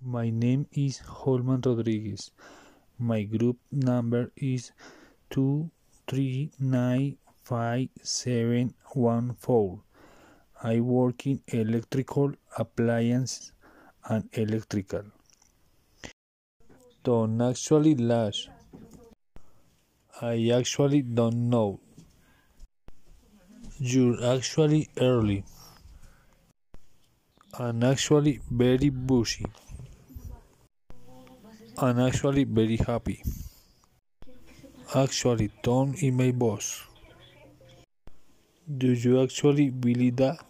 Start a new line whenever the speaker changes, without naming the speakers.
My name is Holman Rodriguez. My group number is two three nine five seven one four. I work in electrical appliance and electrical. Don't actually last. I actually don't know. You're actually early. I'm actually very busy. I'm actually very happy. Actually, Tom is my boss. Do you actually believe that?